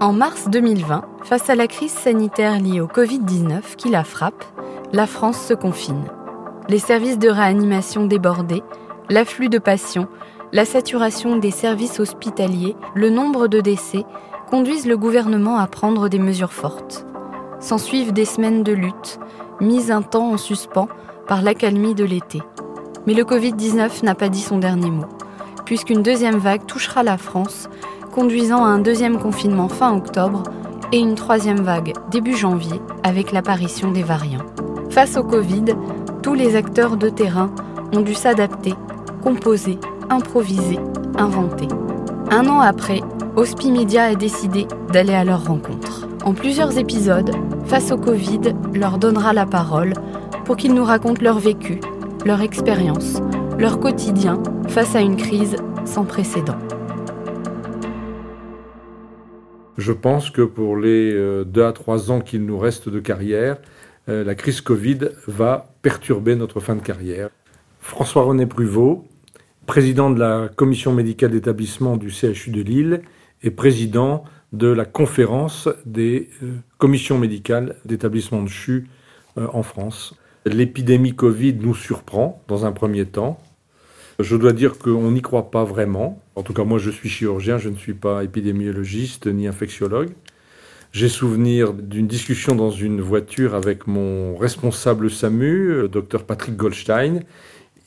En mars 2020, face à la crise sanitaire liée au Covid-19 qui la frappe, la France se confine. Les services de réanimation débordés, l'afflux de patients, la saturation des services hospitaliers, le nombre de décès conduisent le gouvernement à prendre des mesures fortes. S'ensuivent des semaines de lutte, mises un temps en suspens par l'accalmie de l'été. Mais le Covid-19 n'a pas dit son dernier mot, puisqu'une deuxième vague touchera la France, conduisant à un deuxième confinement fin octobre et une troisième vague début janvier avec l'apparition des variants. Face au Covid, tous les acteurs de terrain ont dû s'adapter, composer, improviser, inventer. Un an après, Hospimedia a décidé d'aller à leur rencontre. En plusieurs épisodes, Face au Covid leur donnera la parole pour qu'ils nous racontent leur vécu, leur expérience, leur quotidien face à une crise sans précédent. Je pense que pour les euh, deux à trois ans qu'il nous reste de carrière, euh, la crise Covid va perturber notre fin de carrière. François-René Pruvot, président de la commission médicale d'établissement du CHU de Lille et président de la conférence des euh, commissions médicales d'établissement de CHU en France. L'épidémie Covid nous surprend dans un premier temps. Je dois dire qu'on n'y croit pas vraiment. En tout cas, moi, je suis chirurgien, je ne suis pas épidémiologiste ni infectiologue. J'ai souvenir d'une discussion dans une voiture avec mon responsable SAMU, le docteur Patrick Goldstein.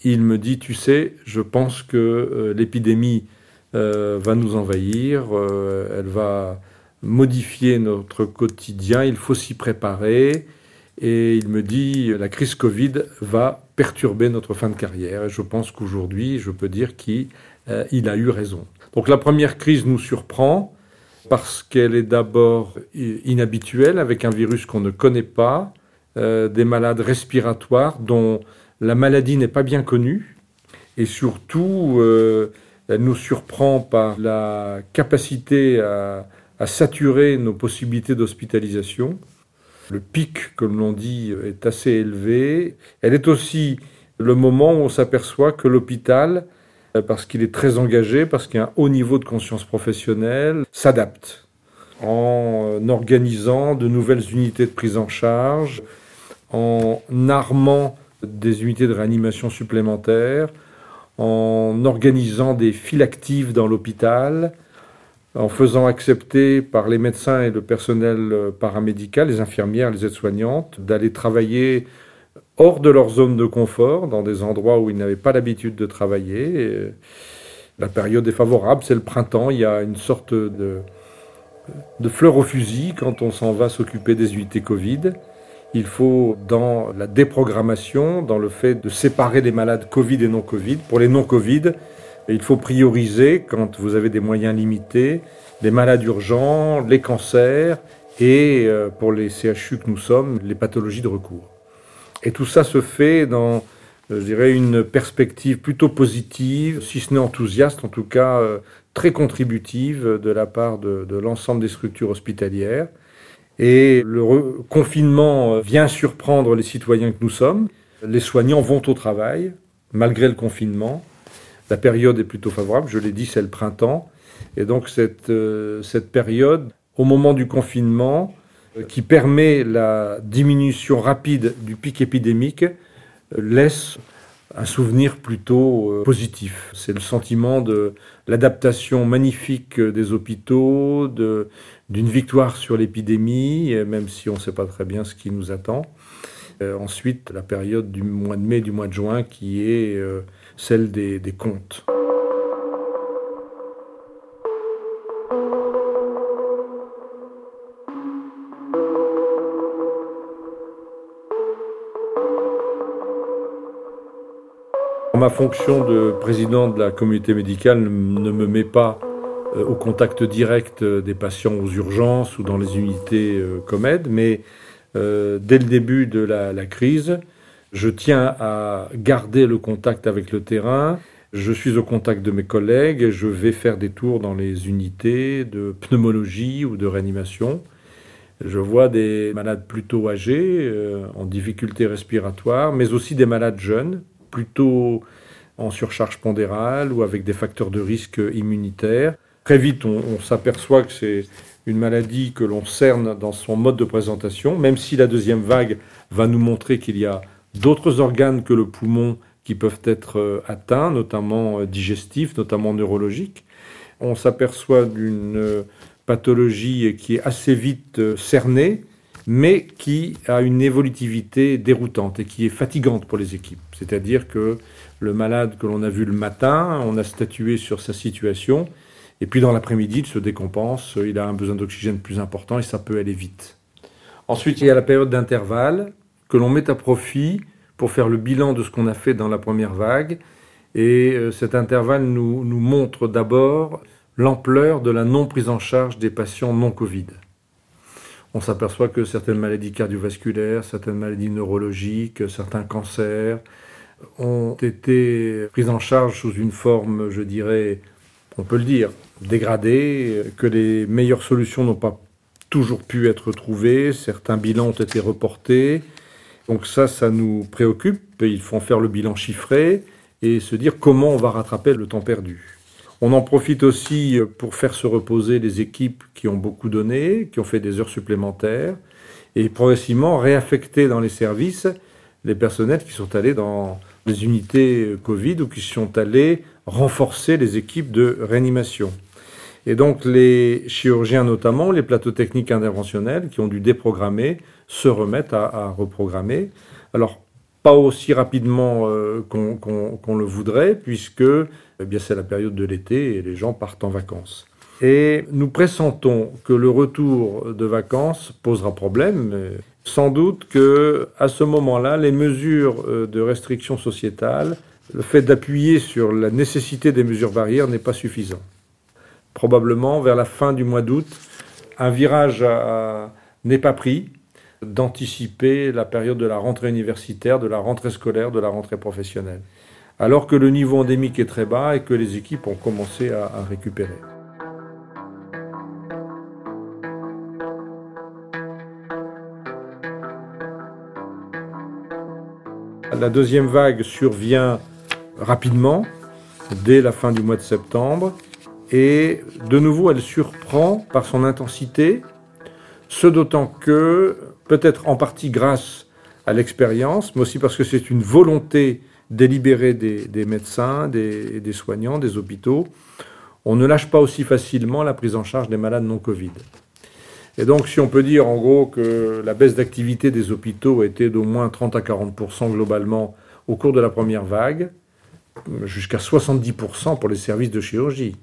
Il me dit, tu sais, je pense que euh, l'épidémie euh, va nous envahir, euh, elle va modifier notre quotidien, il faut s'y préparer. Et il me dit, la crise Covid va perturber notre fin de carrière. Et je pense qu'aujourd'hui, je peux dire qu'il euh, a eu raison. Donc la première crise nous surprend parce qu'elle est d'abord inhabituelle, avec un virus qu'on ne connaît pas, euh, des malades respiratoires dont la maladie n'est pas bien connue, et surtout, euh, elle nous surprend par la capacité à saturer nos possibilités d'hospitalisation. Le pic, comme l'on dit, est assez élevé. Elle est aussi le moment où on s'aperçoit que l'hôpital, parce qu'il est très engagé, parce qu'il a un haut niveau de conscience professionnelle, s'adapte en euh, organisant de nouvelles unités de prise en charge, en armant des unités de réanimation supplémentaires, en organisant des files actives dans l'hôpital, en faisant accepter par les médecins et le personnel euh, paramédical, les infirmières, les aides-soignantes, d'aller travailler hors de leur zone de confort, dans des endroits où ils n'avaient pas l'habitude de travailler. la période est favorable, c'est le printemps, il y a une sorte de, fleur au fusil quand on s'en va s'occuper des unités Covid. Il faut, dans la déprogrammation, dans le fait de séparer les malades Covid et non Covid, pour les non Covid, il faut prioriser, quand vous avez des moyens limités, les malades urgents, les cancers et, euh, pour les CHU que nous sommes, les pathologies de recours. Et tout ça se fait dans, je dirais, une perspective plutôt positive, si ce n'est enthousiaste, en tout cas euh, très contributive de la part de, de l'ensemble des structures hospitalières. Et le confinement euh, vient surprendre les citoyens que nous sommes. Les soignants vont au travail, malgré le confinement. La période est plutôt favorable, je l'ai dit, c'est le printemps. Et donc cette, euh, cette période, au moment du confinement, euh, qui permet la diminution rapide du pic épidémique, euh, laisse un souvenir plutôt positif. C'est le sentiment de l'adaptation magnifique des hôpitaux, d'une victoire sur l'épidémie, même si on ne sait pas très bien ce qui nous attend. ensuite, la période du mois de mai, du mois de juin, qui est celle des, contes. Ma fonction de président de la communauté médicale ne me met pas euh, au contact direct des patients aux urgences ou dans les unités euh, COMED, mais euh, dès le début de la, crise, je tiens à garder le contact avec le terrain. Je suis au contact de mes collègues je vais faire des tours dans les unités de pneumologie ou de réanimation. Je vois des malades plutôt âgés, euh, en difficulté respiratoire, mais aussi des malades jeunes, plutôt en surcharge pondérale ou avec des facteurs de risque immunitaires. Très vite, on, s'aperçoit que c'est une maladie que l'on cerne dans son mode de présentation, même si la deuxième vague va nous montrer qu'il y a d'autres organes que le poumon qui peuvent être euh, atteints, notamment euh, digestifs, notamment neurologiques. On s'aperçoit d'une euh, pathologie qui est assez vite cernée, mais qui a une évolutivité déroutante et qui est fatigante pour les équipes. C'est-à-dire que le malade que l'on a vu le matin, on a statué sur sa situation, et puis dans l'après-midi, il se décompense, il a un besoin d'oxygène plus important et ça peut aller vite. Ensuite, il y a la période d'intervalle que l'on met à profit pour faire le bilan de ce qu'on a fait dans la première vague. Et euh, cet intervalle nous, nous montre d'abord l'ampleur de la non prise en charge des patients non Covid. On s'aperçoit que certaines maladies cardiovasculaires, certaines maladies neurologiques, certains cancers ont été prises en charge sous une forme, je dirais, on peut le dire, dégradée, que les meilleures solutions n'ont pas toujours pu être trouvées, certains bilans ont été reportés. Donc ça, ça nous préoccupe. Il faut en faire le bilan chiffré et se dire comment on va rattraper le temps perdu. On en profite aussi pour faire se reposer les équipes qui ont beaucoup donné, qui ont fait des heures supplémentaires, et progressivement réaffecter dans les services les personnels qui sont allés dans les unités Covid ou qui sont allés renforcer les équipes de réanimation. Et donc les chirurgiens notamment, les plateaux techniques interventionnels qui ont dû déprogrammer, se remettent à, reprogrammer. Alors pas aussi rapidement euh, qu'on le voudrait, puisque eh c'est la période de l'été et les gens partent en vacances. Et nous pressentons que le retour de vacances posera problème. Sans doute que à ce moment-là, les mesures euh, de restriction sociétale, le fait d'appuyer sur la nécessité des mesures barrières n'est pas suffisant. Probablement vers la fin du mois d'août, un virage n'est pas pris d'anticiper la période de la rentrée universitaire, de la rentrée scolaire, de la rentrée professionnelle. Alors que le niveau endémique est très bas et que les équipes ont commencé à récupérer. La deuxième vague survient rapidement, dès la fin du mois de septembre, et de nouveau elle surprend par son intensité, ce d'autant que, peut-être en partie grâce à l'expérience, mais aussi parce que c'est une volonté délibérée des, médecins, des, soignants, des hôpitaux, on ne lâche pas aussi facilement la prise en charge des malades non Covid. Et donc, si on peut dire en gros que la baisse d'activité des hôpitaux été d'au moins 30 à 40% globalement au cours de la première vague, jusqu'à 70% pour les services de chirurgie.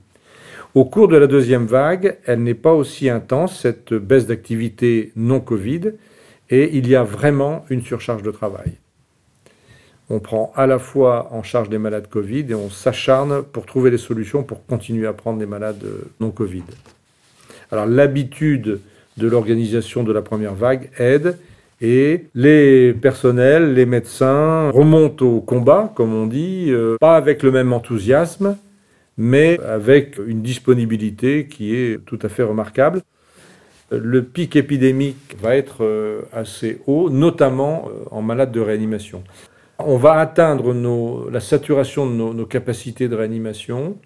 Au cours de la deuxième vague, elle n'est pas aussi intense, cette baisse d'activité non Covid, et il y a vraiment une surcharge de travail. On prend à la fois en charge des malades Covid et on s'acharne pour trouver des solutions pour continuer à prendre des malades non Covid. Alors l'habitude de l'organisation de la première vague aide et les personnels, les médecins remontent au combat, comme on dit, euh, pas avec le même enthousiasme, mais avec une disponibilité qui est tout à fait remarquable. Le pic épidémique va être euh, assez haut, notamment euh, en malades de réanimation. On va atteindre la saturation de nos capacités de réanimation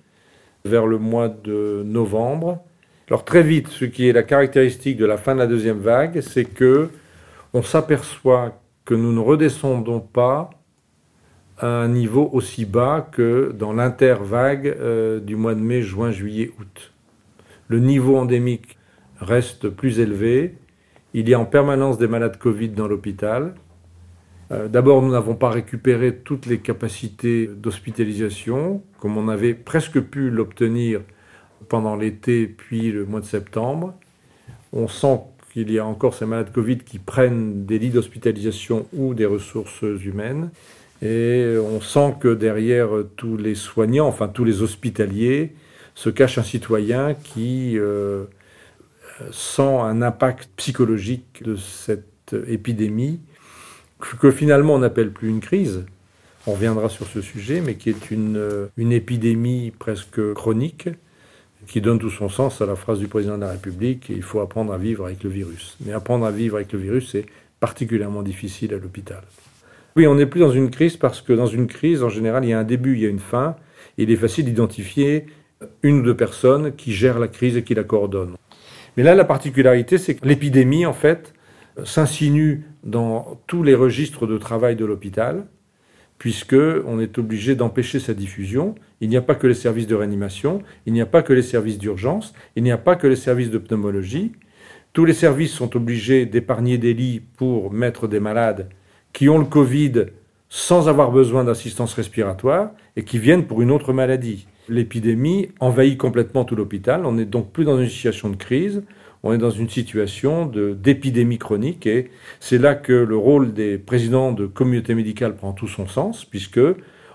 vers le mois de novembre. Alors très vite, ce qui est la caractéristique de la fin de la deuxième vague, c'est que on s'aperçoit que nous ne redescendons pas à un niveau aussi bas que dans l'intervague euh, du mois de mai, juin, juillet, août. Le niveau endémique reste plus élevé. Il y a en permanence des malades Covid dans l'hôpital. Euh, d'abord, nous n'avons pas récupéré toutes les capacités d'hospitalisation, comme on avait presque pu l'obtenir pendant l'été puis le mois de septembre. On sent qu'il y a encore ces malades Covid qui prennent des lits d'hospitalisation ou des ressources humaines. Et on sent que derrière tous les soignants, enfin tous les hospitaliers, se cache un citoyen qui euh, sent un impact psychologique de cette épidémie, que finalement on n'appelle plus une crise, on reviendra sur ce sujet, mais qui est une, une épidémie presque chronique, qui donne tout son sens à la phrase du président de la République, il faut apprendre à vivre avec le virus. Mais apprendre à vivre avec le virus, c'est particulièrement difficile à l'hôpital. Oui, on n'est plus dans une crise parce que dans une crise, en général, il y a un début, il y a une fin. il est facile d'identifier une ou deux personnes qui gèrent la crise et qui la coordonnent. Mais là, la particularité, c'est que l'épidémie, en fait, s'insinue dans tous les registres de travail de l'hôpital, puisqu'on est obligé d'empêcher sa diffusion. Il n'y a pas que les services de réanimation, il n'y a pas que les services d'urgence, il n'y a pas que les services de pneumologie. Tous les services sont obligés d'épargner des lits pour mettre des malades qui ont le Covid sans avoir besoin d'assistance respiratoire et qui viennent pour une autre maladie. L'épidémie envahit complètement tout l'hôpital. On n'est donc plus dans une situation de crise, on est dans une situation d'épidémie chronique et c'est là que le rôle des présidents de communauté médicale prend tout son sens, puisque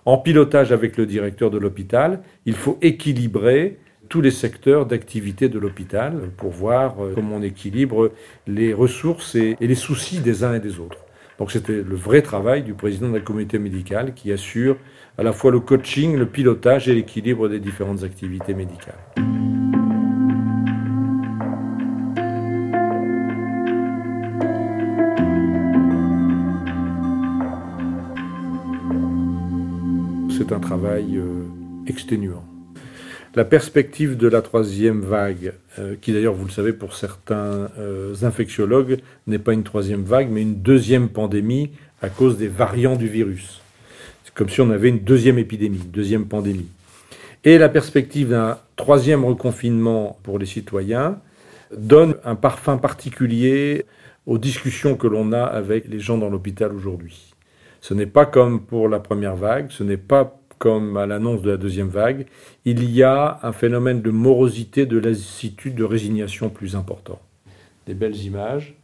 en pilotage avec le directeur de l'hôpital, il faut équilibrer tous les secteurs d'activité de l'hôpital pour voir euh, comment on équilibre les ressources et, les soucis des uns et des autres. Donc c'était le vrai travail du président de la communauté médicale qui assure à la fois le coaching, le pilotage et l'équilibre des différentes activités médicales. C'est un travail euh, exténuant. La perspective de la troisième vague, euh, qui d'ailleurs, vous le savez, pour certains euh, infectiologues, n'est pas une troisième vague, mais une deuxième pandémie à cause des variants du virus. C'est comme si on avait une deuxième épidémie, une deuxième pandémie. Et la perspective d'un troisième reconfinement pour les citoyens donne un parfum particulier aux discussions que l'on a avec les gens dans l'hôpital aujourd'hui. Ce n'est pas comme pour la première vague, ce n'est pas comme à l'annonce de la deuxième vague, il y a un phénomène de morosité, de lassitude, de résignation plus important. Des belles images.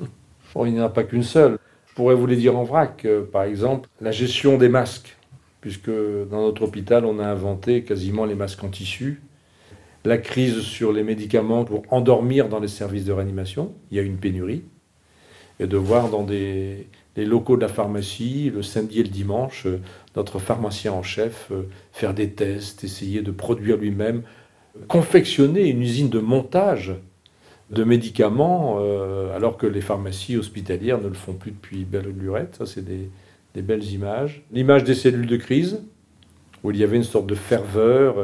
il n'y en a pas qu'une seule. Je pourrais vous les dire en vrac. Euh, par exemple, la gestion des masques, puisque dans notre hôpital, on a inventé quasiment les masques en tissu. La crise sur les médicaments pour endormir dans les services de réanimation, il y a une pénurie. Et de voir dans des, les locaux de la pharmacie, le samedi et le dimanche, euh, notre pharmacien en chef euh, faire des tests, essayer de produire lui-même, confectionner une usine de montage de médicaments, euh, alors que les pharmacies hospitalières ne le font plus depuis belle lurette. Ça, c'est des, belles images. L'image des cellules de crise, où il y avait une sorte de ferveur,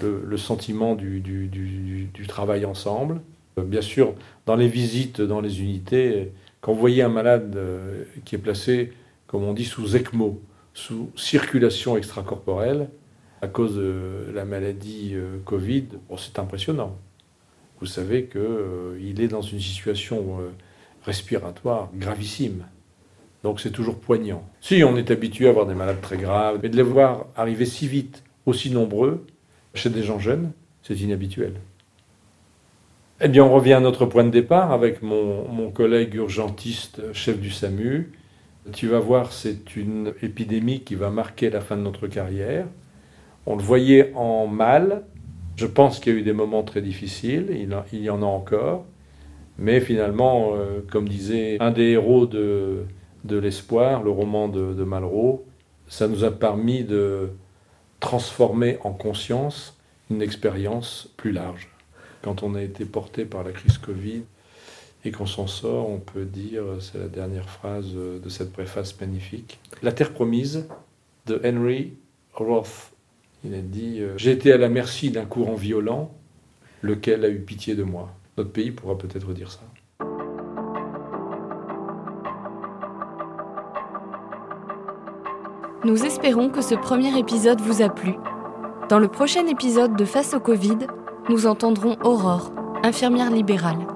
le, sentiment du, du, travail ensemble. bien sûr, dans les visites dans les unités, quand vous voyez un malade euh, qui est placé, comme on dit, sous ECMO, sous circulation extracorporelle, à cause de la maladie euh, Covid, c'est impressionnant. Vous savez qu'il euh, est dans une situation respiratoire gravissime. Donc c'est toujours poignant. Si on est habitué à avoir des malades très graves, mais de les voir arriver si vite, aussi nombreux, chez des gens jeunes, c'est inhabituel. Eh bien, on revient à notre point de départ avec mon, collègue urgentiste, chef du SAMU. Tu vas voir, c'est une épidémie qui va marquer la fin de notre carrière. On le voyait en mal. Je pense qu'il y a eu des moments très difficiles. Il, y en a encore. Mais finalement, euh, comme disait un des héros de, l'espoir, le roman de, de Malraux, ça nous a permis de transformer en conscience une expérience plus large quand on a été porté par la crise Covid et qu'on s'en sort, on peut dire, c'est la dernière phrase de cette préface magnifique, La Terre promise de Henry Roth. Il a dit euh, J'ai été à la merci d'un courant violent, lequel a eu pitié de moi? Notre pays pourra peut-être dire ça. Nous espérons que ce premier épisode vous a plu. Dans le prochain épisode de Face au Covid, nous entendrons Aurore, infirmière libérale.